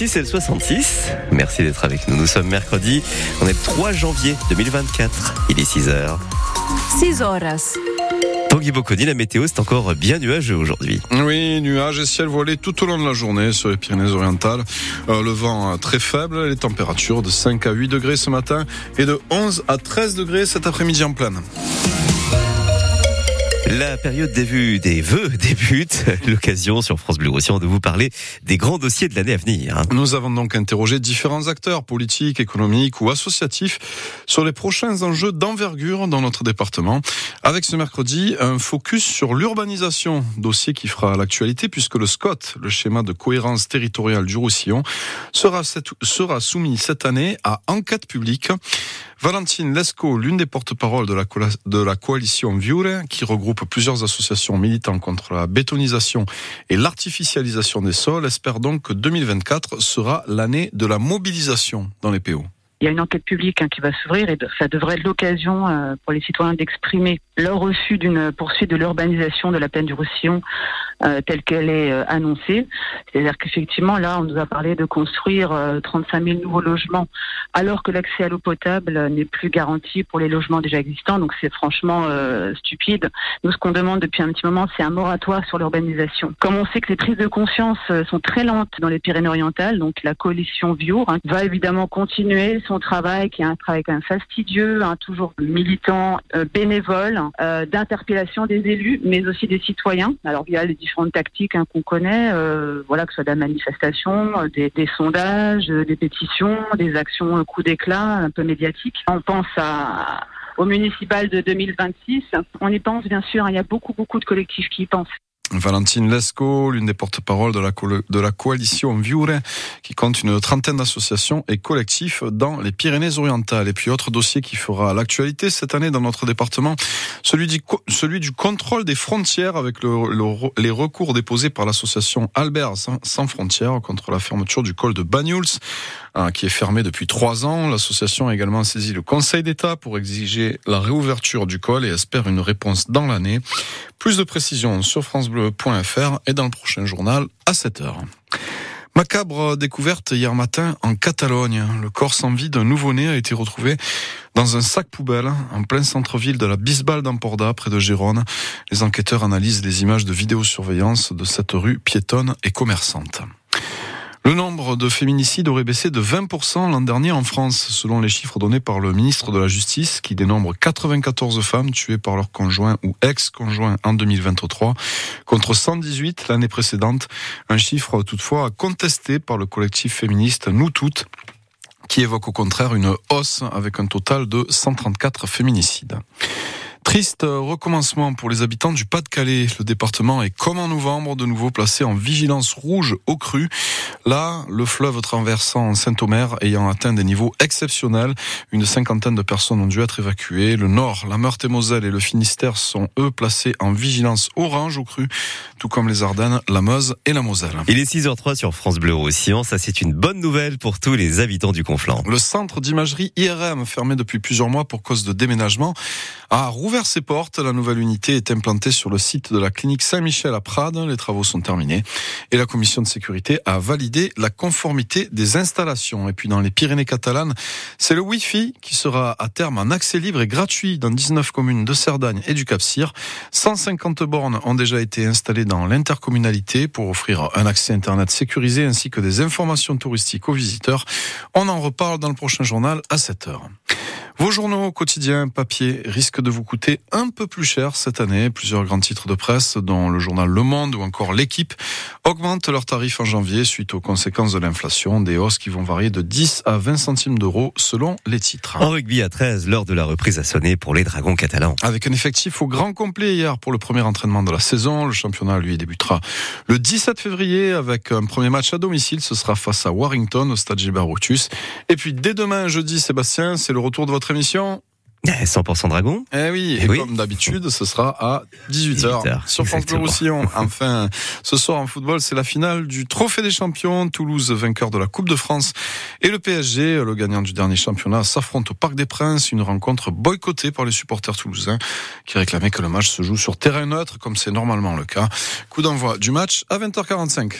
Ici, c'est le 66. Merci d'être avec nous. Nous sommes mercredi. On est le 3 janvier 2024. Il est 6 h 6 horas. Tanguy Bocconi, la météo, c'est encore bien nuageux aujourd'hui. Oui, nuages et ciel voilé tout au long de la journée sur les Pyrénées-Orientales. Euh, le vent euh, très faible, les températures de 5 à 8 degrés ce matin et de 11 à 13 degrés cet après-midi en pleine. La période des vues, des vœux débute. L'occasion sur France Bleu Roussillon de vous parler des grands dossiers de l'année à venir. Nous avons donc interrogé différents acteurs politiques, économiques ou associatifs sur les prochains enjeux d'envergure dans notre département. Avec ce mercredi, un focus sur l'urbanisation, dossier qui fera l'actualité puisque le SCOT, le schéma de cohérence territoriale du Roussillon, sera, soumis cette année à enquête publique. Valentine Lescaut, l'une des porte-paroles de de la coalition Viure, qui regroupe plusieurs associations militant contre la bétonisation et l'artificialisation des sols, espère donc que 2024 sera l'année de la mobilisation dans les PO. Il y a une enquête publique hein, qui va s'ouvrir et ça devrait être l'occasion euh, pour les citoyens d'exprimer leur refus d'une poursuite de l'urbanisation de la plaine du Roussillon euh, telle qu'elle est euh, annoncée. C'est-à-dire qu'effectivement, là, on nous a parlé de construire euh, 35 000 nouveaux logements alors que l'accès à l'eau potable euh, n'est plus garanti pour les logements déjà existants. Donc c'est franchement euh, stupide. Nous, ce qu'on demande depuis un petit moment, c'est un moratoire sur l'urbanisation. Comme on sait que les prises de conscience euh, sont très lentes dans les Pyrénées-Orientales, donc la coalition Viour hein, va évidemment continuer son travail, qui est un travail quand même fastidieux, hein, toujours militant, euh, bénévole, euh, d'interpellation des élus, mais aussi des citoyens. Alors via les différentes tactiques hein, qu'on connaît, euh, voilà, que ce soit de la manifestation, des, sondages, des pétitions, des actions coup d'éclat un peu médiatiques. On pense au municipal de 2026. On y pense bien sûr, hein, il y a beaucoup beaucoup de collectifs qui y pensent. Valentine Lescaut, l'une des porte-paroles de la, coalition Viure, qui compte une trentaine d'associations et collectifs dans les Pyrénées-Orientales. Et puis autre dossier qui fera l'actualité cette année dans notre département, celui du, contrôle des frontières avec le, le- les recours déposés par l'association Albert sans, frontières contre la fermeture du col de Banyuls, hein, qui est fermé depuis trois ans. L'association a également saisi le Conseil d'État pour exiger la réouverture du col et espère une réponse dans l'année. Plus de précisions sur francebleu.fr et dans le prochain journal à 7h. Macabre découverte hier matin en Catalogne. Le corps sans vie d'un nouveau-né a été retrouvé dans un sac poubelle en plein centre-ville de la Bisbal d'Amporda, près de Gérone. Les enquêteurs analysent les images de vidéosurveillance de cette rue piétonne et commerçante. Le nombre de féminicides aurait baissé de 20% l'an dernier en France, selon les chiffres donnés par le ministre de la Justice, qui dénombre 94 femmes tuées par leur conjoint ou ex-conjoint en 2023, contre 118 l'année précédente. Un chiffre toutefois contesté par le collectif féministe Nous Toutes, qui évoque au contraire une hausse avec un total de 134 féminicides. Triste recommencement pour les habitants du Pas-de-Calais. Le département est comme en novembre de nouveau placé en vigilance rouge au cru. Là, le fleuve traversant Saint-Omer ayant atteint des niveaux exceptionnels, une cinquantaine de personnes ont dû être évacuées. Le Nord, la Meurthe-et-Moselle et le Finistère sont eux placés en vigilance orange au cru, tout comme les Ardennes, la Meuse et la Moselle. Il est 6h03 sur France Bleu Roussillon. Ça, c'est une bonne nouvelle pour tous les habitants du Conflans. Le centre d'imagerie IRM, fermé depuis plusieurs mois pour cause de déménagement, a rouvert ses portes. La nouvelle unité est implantée sur le site de la clinique Saint-Michel à Prades. Les travaux sont terminés et la commission de sécurité a validé la conformité des installations. Et puis dans les Pyrénées catalanes, c'est le Wi-Fi qui sera à terme en accès libre et gratuit dans 19 communes de Cerdagne et du Cap-Cyr. 150 bornes ont déjà été installées dans l'intercommunalité pour offrir un accès Internet sécurisé ainsi que des informations touristiques aux visiteurs. On en reparle dans le prochain journal à 7 heures. Vos journaux quotidiens papier risquent de vous coûter un peu plus cher cette année. Plusieurs grands titres de presse, dont le journal Le Monde ou encore L'équipe, augmentent leurs tarifs en janvier suite aux conséquences de l'inflation. Des hausses qui vont varier de 10 à 20 centimes d'euros selon les titres. En rugby à 13, l'heure de la reprise a sonné pour les Dragons catalans. Avec un effectif au grand complet hier pour le premier entraînement de la saison. Le championnat, lui, débutera le 17 février avec un premier match à domicile. Ce sera face à Warrington au stade Gilbert. Et puis dès demain, jeudi, Sébastien, c'est le retour de votre émission. Eh, 100% Dragon Eh oui, Eh et oui. comme d'habitude, ce sera à 18h, 18h, sur France Bleu. Roussillon. Enfin, ce soir en football, c'est la finale du Trophée des Champions. Toulouse, vainqueur de la Coupe de France. Et le PSG, le gagnant du dernier championnat, s'affronte au Parc des Princes. Une rencontre boycottée par les supporters toulousains qui réclamaient que le match se joue sur terrain neutre, comme c'est normalement le cas. Coup d'envoi du match à 20h45.